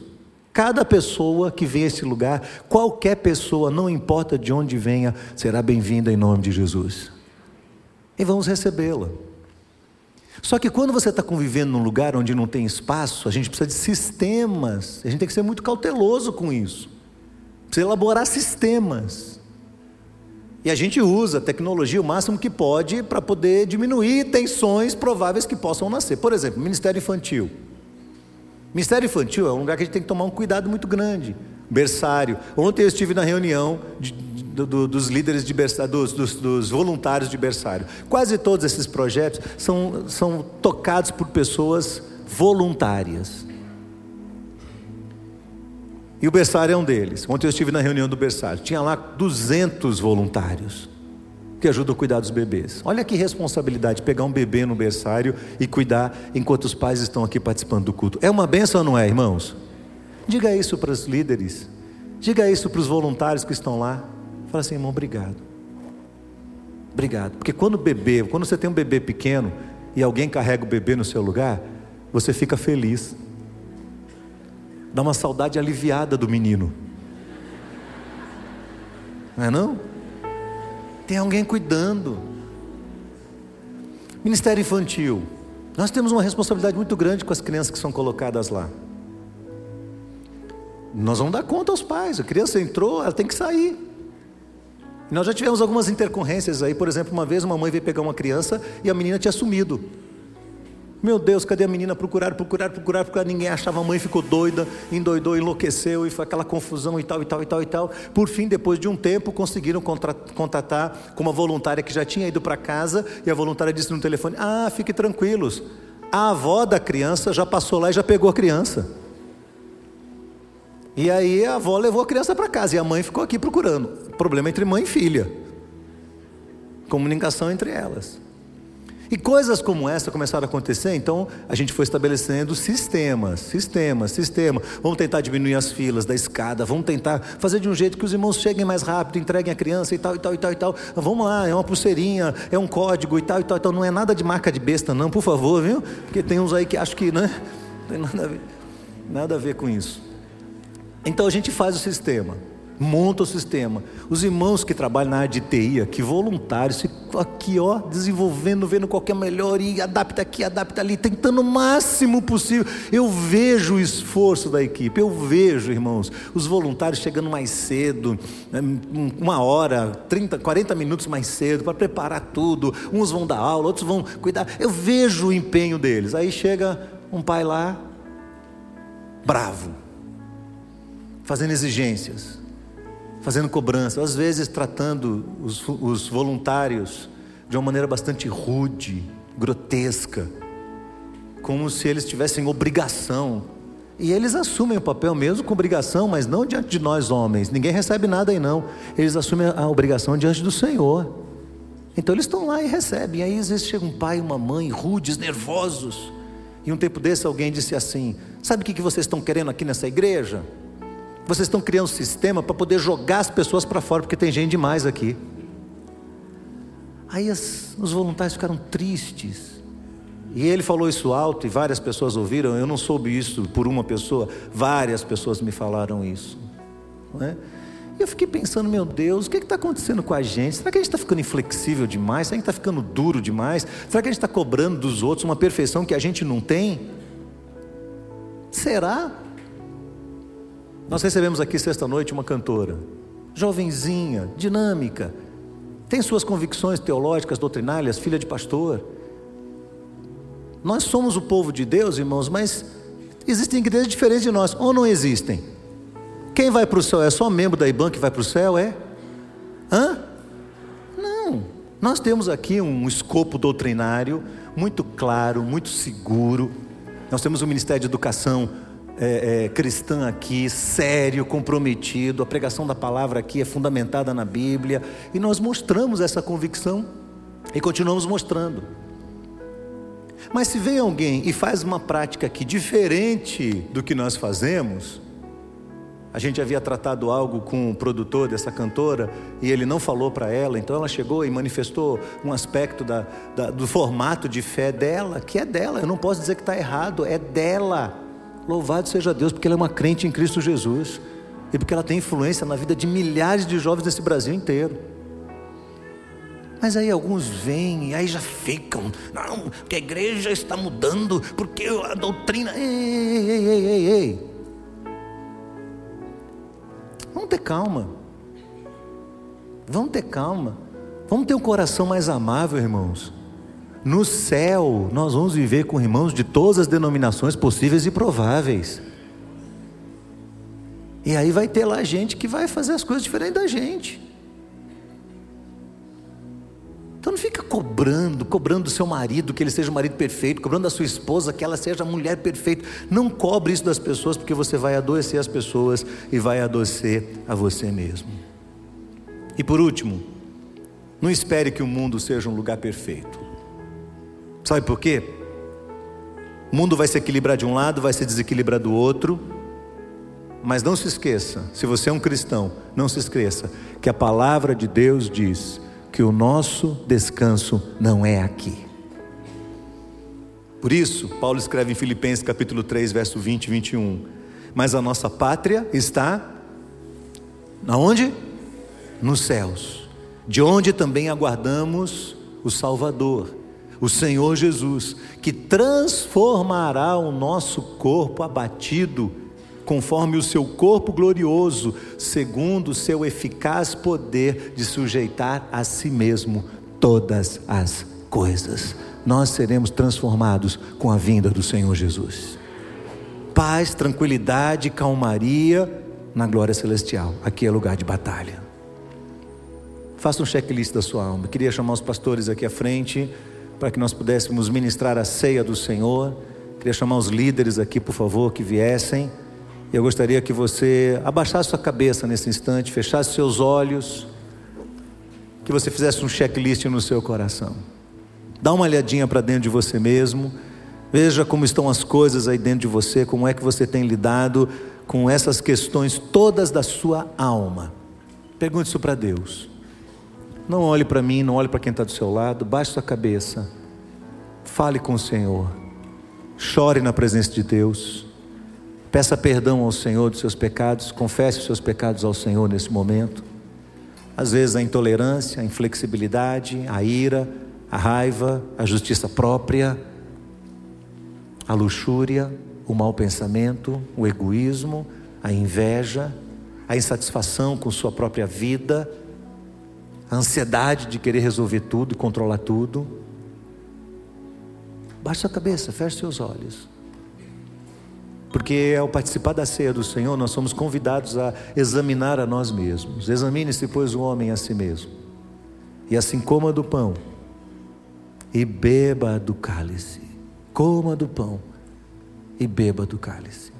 Cada pessoa que vem a esse lugar, qualquer pessoa, não importa de onde venha, será bem-vinda em nome de Jesus. E vamos recebê-la. Só que quando você está convivendo num lugar onde não tem espaço, a gente precisa de sistemas. A gente tem que ser muito cauteloso com isso. Precisa elaborar sistemas. E a gente usa a tecnologia o máximo que pode para poder diminuir tensões prováveis que possam nascer. Por exemplo, Ministério Infantil. Ministério Infantil é um lugar que a gente tem que tomar um cuidado muito grande. Berçário. Ontem eu estive na reunião de, do, do, dos líderes de berçário, dos, dos, dos, voluntários de berçário. Quase todos esses projetos são, são tocados por pessoas voluntárias. E o berçário é um deles. Ontem eu estive na reunião do berçário. Tinha lá 200 voluntários que ajudam a cuidar dos bebês. Olha que responsabilidade pegar um bebê no berçário e cuidar enquanto os pais estão aqui participando do culto. É uma benção ou não é, irmãos? Diga isso para os líderes. Diga isso para os voluntários que estão lá. Fala assim, irmão, obrigado. Obrigado. Porque quando o bebê, quando você tem um bebê pequeno e alguém carrega o bebê no seu lugar, você fica feliz. Dá uma saudade aliviada do menino. Não é não? Tem alguém cuidando. Ministério infantil. Nós temos uma responsabilidade muito grande com as crianças que são colocadas lá. Nós vamos dar conta aos pais. A criança entrou, ela tem que sair. Nós já tivemos algumas intercorrências aí, por exemplo, uma vez uma mãe veio pegar uma criança e a menina tinha sumido. Meu Deus, cadê a menina? Procuraram, procuraram, procuraram, procuraram, ninguém achava. A mãe ficou doida, endoidou, enlouqueceu e foi aquela confusão e tal, e tal, e tal, e tal. Por fim, depois de um tempo, conseguiram contatar com uma voluntária que já tinha ido para casa e a voluntária disse no telefone: Ah, fique tranquilos, a avó da criança já passou lá e já pegou a criança. E aí a avó levou a criança para casa e a mãe ficou aqui procurando. Problema entre mãe e filha. Comunicação entre elas. E coisas como essa começaram a acontecer, então a gente foi estabelecendo sistemas, sistemas, sistemas. Vamos tentar diminuir as filas da escada, vamos tentar fazer de um jeito que os irmãos cheguem mais rápido, entreguem a criança e tal, e tal, e tal, e tal. Vamos lá, é uma pulseirinha, é um código e tal, e tal, então não é nada de marca de besta, não, por favor, viu? Porque tem uns aí que acham que, né? Não [laughs] tem nada a ver, nada a ver com isso. Então a gente faz o sistema, monta o sistema. Os irmãos que trabalham na área de TI, aqui, voluntários, aqui, ó, desenvolvendo, vendo qualquer melhor e adapta aqui, adapta ali, tentando o máximo possível. Eu vejo o esforço da equipe, eu vejo, irmãos, os voluntários chegando mais cedo, né, uma hora, 30, 40 minutos mais cedo, para preparar tudo. Uns vão dar aula, outros vão cuidar. Eu vejo o empenho deles. Aí chega um pai lá, bravo fazendo exigências, fazendo cobrança, às vezes tratando os, os voluntários de uma maneira bastante rude, grotesca, como se eles tivessem obrigação E eles assumem o papel mesmo com obrigação, mas não diante de nós homens. Ninguém recebe nada aí não. Eles assumem a obrigação diante do Senhor. Então eles estão lá e recebem. Aí às vezes chega um pai e uma mãe rudes, nervosos. E um tempo desse alguém disse assim: Sabe o que vocês estão querendo aqui nessa igreja? Vocês estão criando um sistema para poder jogar as pessoas para fora, porque tem gente demais aqui. Aí as, os voluntários ficaram tristes. E ele falou isso alto e várias pessoas ouviram. Eu não soube isso por uma pessoa, várias pessoas me falaram isso. Não é? E eu fiquei pensando, meu Deus, o que está acontecendo com a gente? Será que a gente está ficando inflexível demais? Será que a gente está ficando duro demais? Será que a gente está cobrando dos outros uma perfeição que a gente não tem? Será? Nós recebemos aqui sexta-noite uma cantora, jovenzinha, dinâmica, tem suas convicções teológicas, doutrinárias, filha de pastor. Nós somos o povo de Deus, irmãos, mas existem igrejas diferentes de nós, ou não existem? Quem vai para o céu é só membro da IBAN que vai para o céu, é? Hã? Não. Nós temos aqui um escopo doutrinário muito claro, muito seguro. Nós temos um Ministério de Educação é, é, cristã aqui, sério, comprometido. A pregação da palavra aqui é fundamentada na Bíblia. E nós mostramos essa convicção e continuamos mostrando. Mas se vem alguém e faz uma prática aqui diferente do que nós fazemos, a gente havia tratado algo com o produtor dessa cantora e ele não falou para ela, então ela chegou e manifestou um aspecto da, da, do formato de fé dela, que é dela, eu não posso dizer que está errado, é dela. Louvado seja Deus, porque ela é uma crente em Cristo Jesus e porque ela tem influência na vida de milhares de jovens nesse Brasil inteiro. Mas aí alguns vêm e aí já ficam, não, porque a igreja está mudando, porque a doutrina. Ei, ei, ei, ei, ei, ei. Vamos ter calma. Vamos ter calma. Vamos ter um coração mais amável, irmãos. No céu, nós vamos viver com irmãos de todas as denominações possíveis e prováveis. E aí vai ter lá gente que vai fazer as coisas diferentes da gente. Então não fica cobrando, cobrando do seu marido que ele seja um marido perfeito, cobrando da sua esposa que ela seja a mulher perfeita. Não cobre isso das pessoas, porque você vai adoecer as pessoas e vai adoecer a você mesmo. E por último, não espere que o mundo seja um lugar perfeito. Sabe por quê? O mundo vai se equilibrar de um lado, vai se desequilibrar do outro. Mas não se esqueça, se você é um cristão, não se esqueça que a palavra de Deus diz que o nosso descanso não é aqui. Por isso, Paulo escreve em Filipenses capítulo 3, verso 20 e 21. Mas a nossa pátria está aonde? Nos céus, de onde também aguardamos o Salvador, o Senhor Jesus, que transformará o nosso corpo abatido conforme o seu corpo glorioso, segundo o seu eficaz poder de sujeitar a si mesmo todas as coisas. Nós seremos transformados com a vinda do Senhor Jesus. Paz, tranquilidade, calmaria na glória celestial. Aqui é lugar de batalha. Faça um checklist da sua alma. Queria chamar os pastores aqui à frente para que nós pudéssemos ministrar a ceia do Senhor. Queria chamar os líderes aqui, por favor, que viessem. Eu gostaria que você abaixasse sua cabeça nesse instante, fechasse seus olhos, que você fizesse um checklist no seu coração. Dá uma olhadinha para dentro de você mesmo, veja como estão as coisas aí dentro de você, como é que você tem lidado com essas questões todas da sua alma. Pergunte isso para Deus. Não olhe para mim, não olhe para quem está do seu lado, baixe sua cabeça, fale com o Senhor, chore na presença de Deus. Peça perdão ao Senhor dos seus pecados, confesse os seus pecados ao Senhor nesse momento. Às vezes a intolerância, a inflexibilidade, a ira, a raiva, a justiça própria, a luxúria, o mau pensamento, o egoísmo, a inveja, a insatisfação com sua própria vida, a ansiedade de querer resolver tudo e controlar tudo. Baixe a cabeça, feche seus olhos. Porque ao participar da ceia do Senhor, nós somos convidados a examinar a nós mesmos. Examine-se, pois, o homem a si mesmo. E assim coma do pão e beba do cálice. Coma do pão e beba do cálice.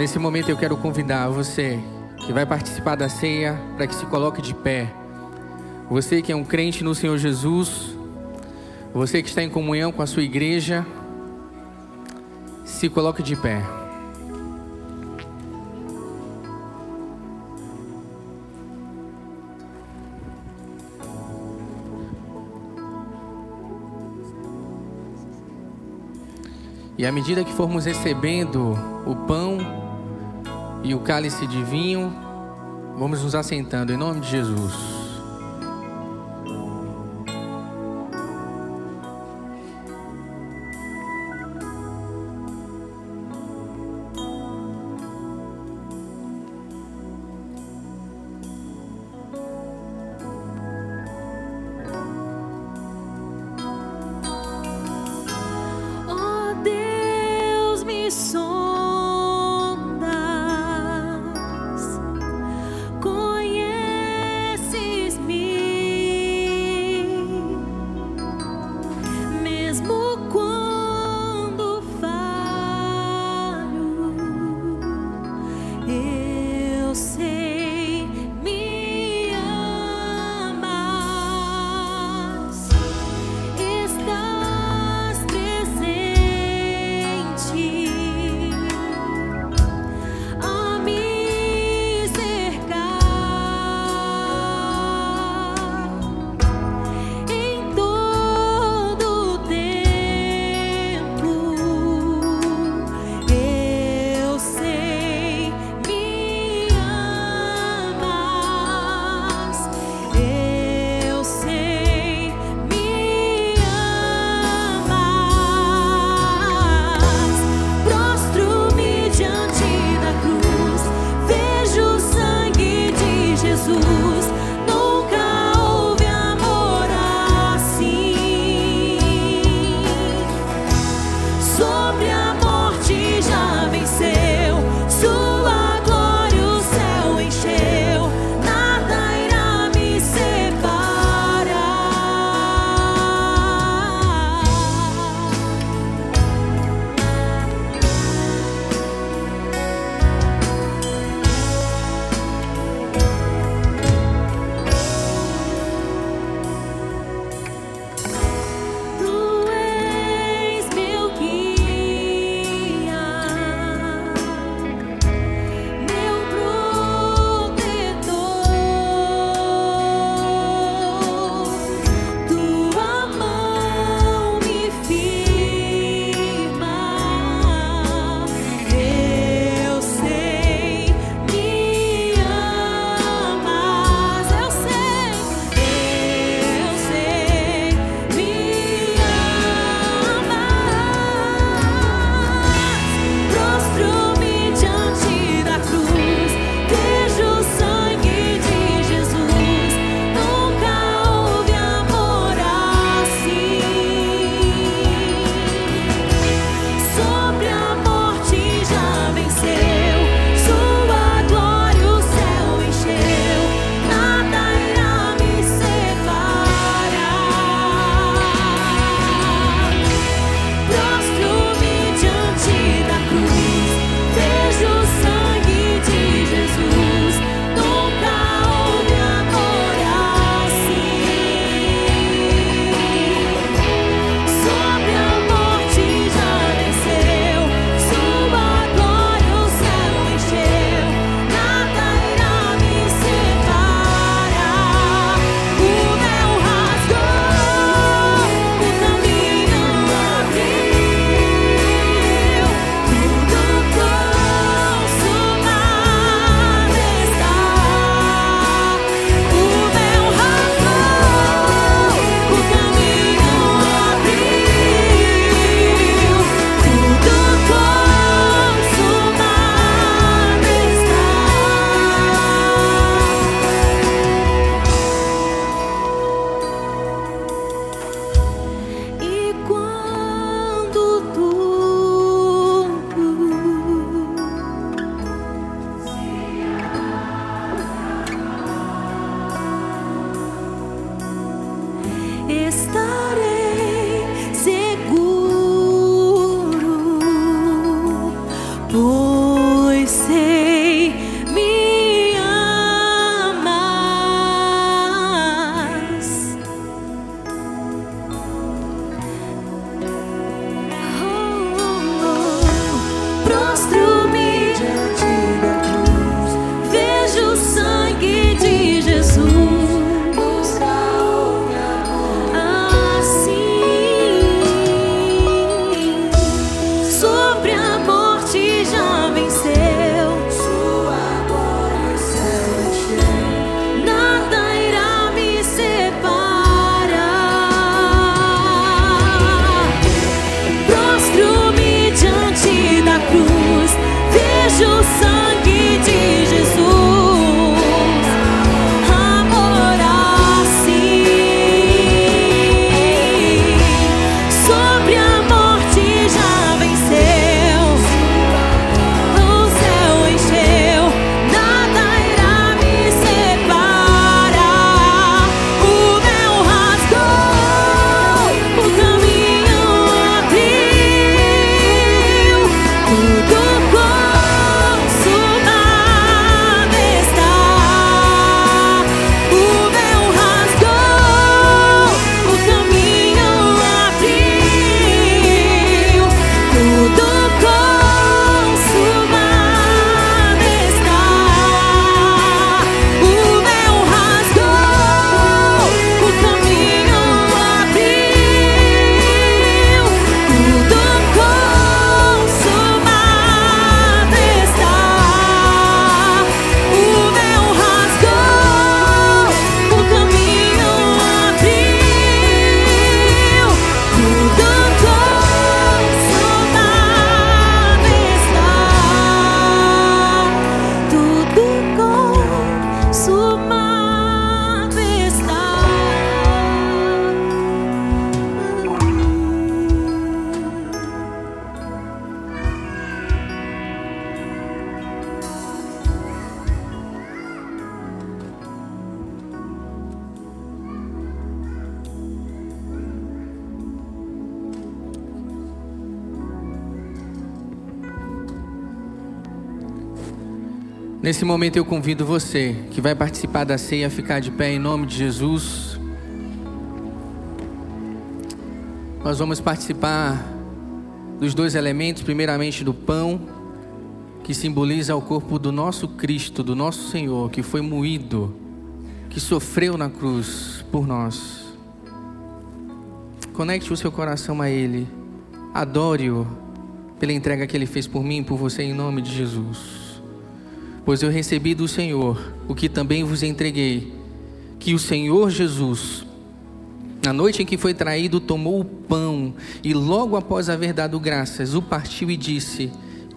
Nesse momento eu quero convidar você que vai participar da ceia para que se coloque de pé. Você que é um crente no Senhor Jesus, você que está em comunhão com a sua igreja, se coloque de pé. E à medida que formos recebendo o pão e o cálice de vinho, vamos nos assentando em nome de Jesus. Nesse momento eu convido você que vai participar da ceia a ficar de pé em nome de Jesus. Nós vamos participar dos dois elementos, primeiramente do pão, que simboliza o corpo do nosso Cristo, do nosso Senhor, que foi moído, que sofreu na cruz por nós. Conecte o seu coração a Ele, adore-o pela entrega que Ele fez por mim e por você em nome de Jesus. Pois eu recebi do Senhor o que também vos entreguei, que o Senhor Jesus, na noite em que foi traído, tomou o pão e logo após haver dado graças, o partiu e disse: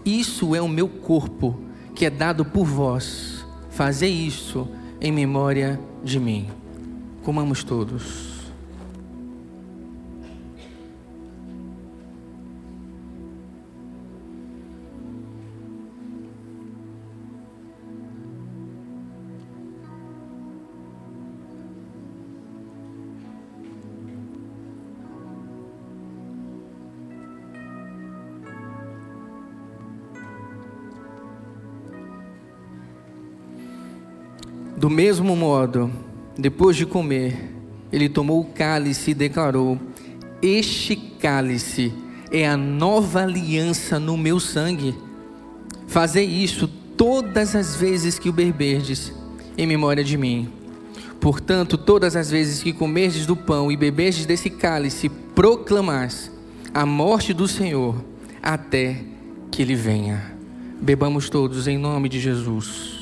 Isso é o meu corpo, que é dado por vós. Fazei isso em memória de mim. Comamos todos. Do mesmo modo, depois de comer, ele tomou o cálice e declarou: Este cálice é a nova aliança no meu sangue. Fazei isso todas as vezes que o beberdes, em memória de mim. Portanto, todas as vezes que comerdes do pão e beberdes desse cálice, proclamais a morte do Senhor até que ele venha. Bebamos todos em nome de Jesus.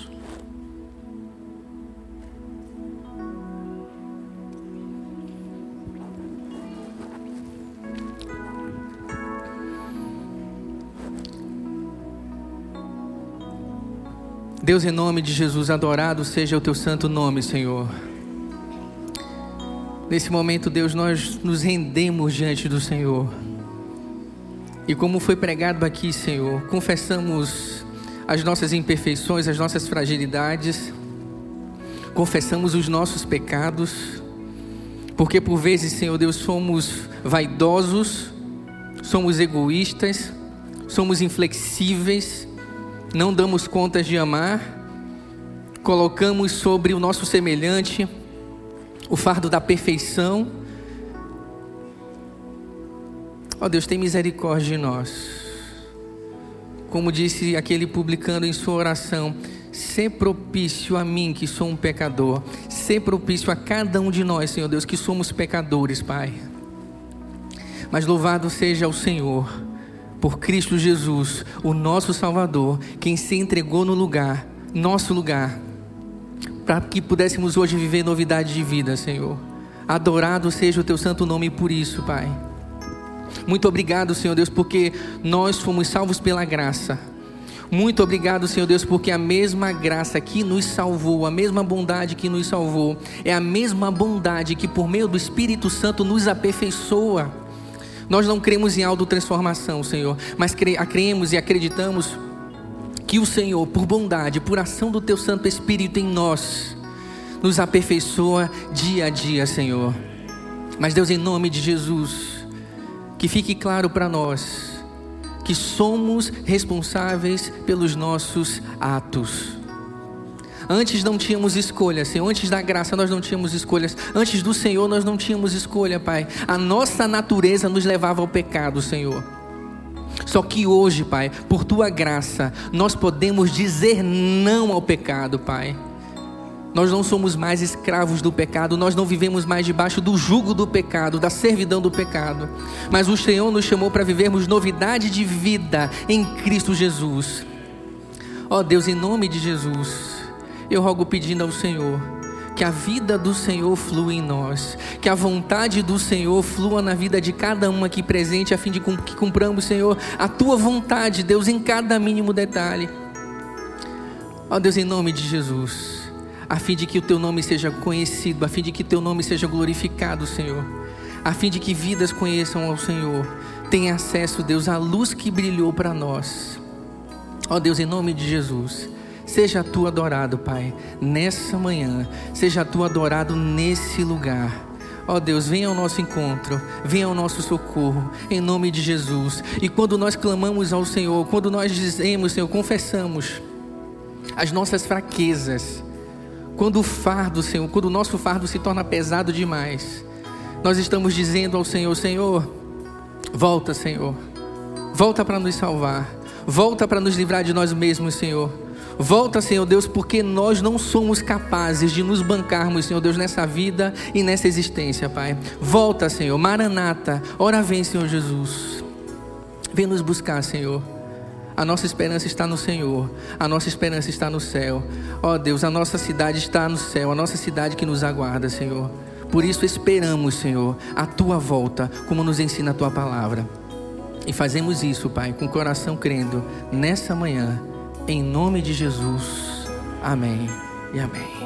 Deus, em nome de Jesus, adorado seja o teu santo nome, Senhor. Nesse momento, Deus, nós nos rendemos diante do Senhor. E como foi pregado aqui, Senhor, confessamos as nossas imperfeições, as nossas fragilidades, confessamos os nossos pecados, porque por vezes, Senhor Deus, somos vaidosos, somos egoístas, somos inflexíveis, não damos conta de amar, colocamos sobre o nosso semelhante o fardo da perfeição. Ó oh Deus, tem misericórdia de nós. Como disse aquele publicano em sua oração, ser propício a mim que sou um pecador, ser propício a cada um de nós, Senhor Deus, que somos pecadores, Pai. Mas louvado seja o Senhor por Cristo Jesus, o nosso Salvador, quem se entregou no lugar, nosso lugar, para que pudéssemos hoje viver novidade de vida, Senhor. Adorado seja o teu santo nome por isso, Pai. Muito obrigado, Senhor Deus, porque nós fomos salvos pela graça. Muito obrigado, Senhor Deus, porque a mesma graça que nos salvou, a mesma bondade que nos salvou, é a mesma bondade que por meio do Espírito Santo nos aperfeiçoa. Nós não cremos em autotransformação, Senhor, mas cremos e acreditamos que o Senhor, por bondade, por ação do Teu Santo Espírito em nós, nos aperfeiçoa dia a dia, Senhor. Mas, Deus, em nome de Jesus, que fique claro para nós que somos responsáveis pelos nossos atos. Antes não tínhamos escolha, Senhor. Antes da graça nós não tínhamos escolhas. Antes do Senhor nós não tínhamos escolha, Pai. A nossa natureza nos levava ao pecado, Senhor. Só que hoje, Pai, por tua graça, nós podemos dizer não ao pecado, Pai. Nós não somos mais escravos do pecado, nós não vivemos mais debaixo do jugo do pecado, da servidão do pecado. Mas o Senhor nos chamou para vivermos novidade de vida em Cristo Jesus. Ó oh Deus, em nome de Jesus, eu rogo pedindo ao Senhor que a vida do Senhor flua em nós, que a vontade do Senhor flua na vida de cada um aqui presente, a fim de que cumpramos, Senhor, a tua vontade, Deus, em cada mínimo detalhe. Ó Deus, em nome de Jesus a fim de que o teu nome seja conhecido, a fim de que teu nome seja glorificado, Senhor, a fim de que vidas conheçam ao Senhor, tenha acesso, Deus, à luz que brilhou para nós. Ó Deus, em nome de Jesus, seja tu adorado, Pai, nessa manhã, seja tu adorado nesse lugar. Ó Deus, venha ao nosso encontro, venha ao nosso socorro, em nome de Jesus. E quando nós clamamos ao Senhor, quando nós dizemos, Senhor, confessamos as nossas fraquezas, quando o fardo, Senhor, quando o nosso fardo se torna pesado demais, nós estamos dizendo ao Senhor: Senhor, volta, Senhor, volta para nos salvar, volta para nos livrar de nós mesmos, Senhor. Volta, Senhor Deus, porque nós não somos capazes de nos bancarmos, Senhor Deus, nessa vida e nessa existência, Pai. Volta, Senhor. Maranata. Ora vem, Senhor Jesus. Vem nos buscar, Senhor. A nossa esperança está no Senhor. A nossa esperança está no céu. Ó oh, Deus, a nossa cidade está no céu. A nossa cidade que nos aguarda, Senhor. Por isso esperamos, Senhor, a tua volta, como nos ensina a tua palavra. E fazemos isso, Pai, com o coração crendo nessa manhã, em nome de Jesus. Amém e amém.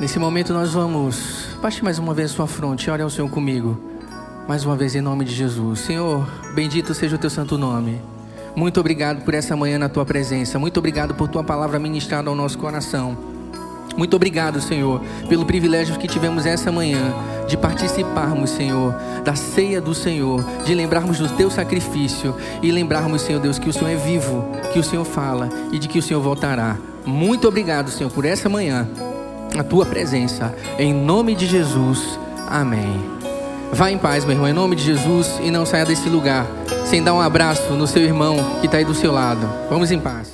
Nesse momento nós vamos. Baixe mais uma vez sua fronte, ore ao Senhor comigo. Mais uma vez, em nome de Jesus. Senhor, bendito seja o teu santo nome. Muito obrigado por essa manhã na tua presença. Muito obrigado por tua palavra ministrada ao nosso coração. Muito obrigado, Senhor, pelo privilégio que tivemos essa manhã de participarmos, Senhor, da ceia do Senhor, de lembrarmos do teu sacrifício e lembrarmos, Senhor Deus, que o Senhor é vivo, que o Senhor fala e de que o Senhor voltará. Muito obrigado, Senhor, por essa manhã, a tua presença. Em nome de Jesus. Amém. Vá em paz, meu irmão, em nome de Jesus, e não saia desse lugar sem dar um abraço no seu irmão que está aí do seu lado. Vamos em paz.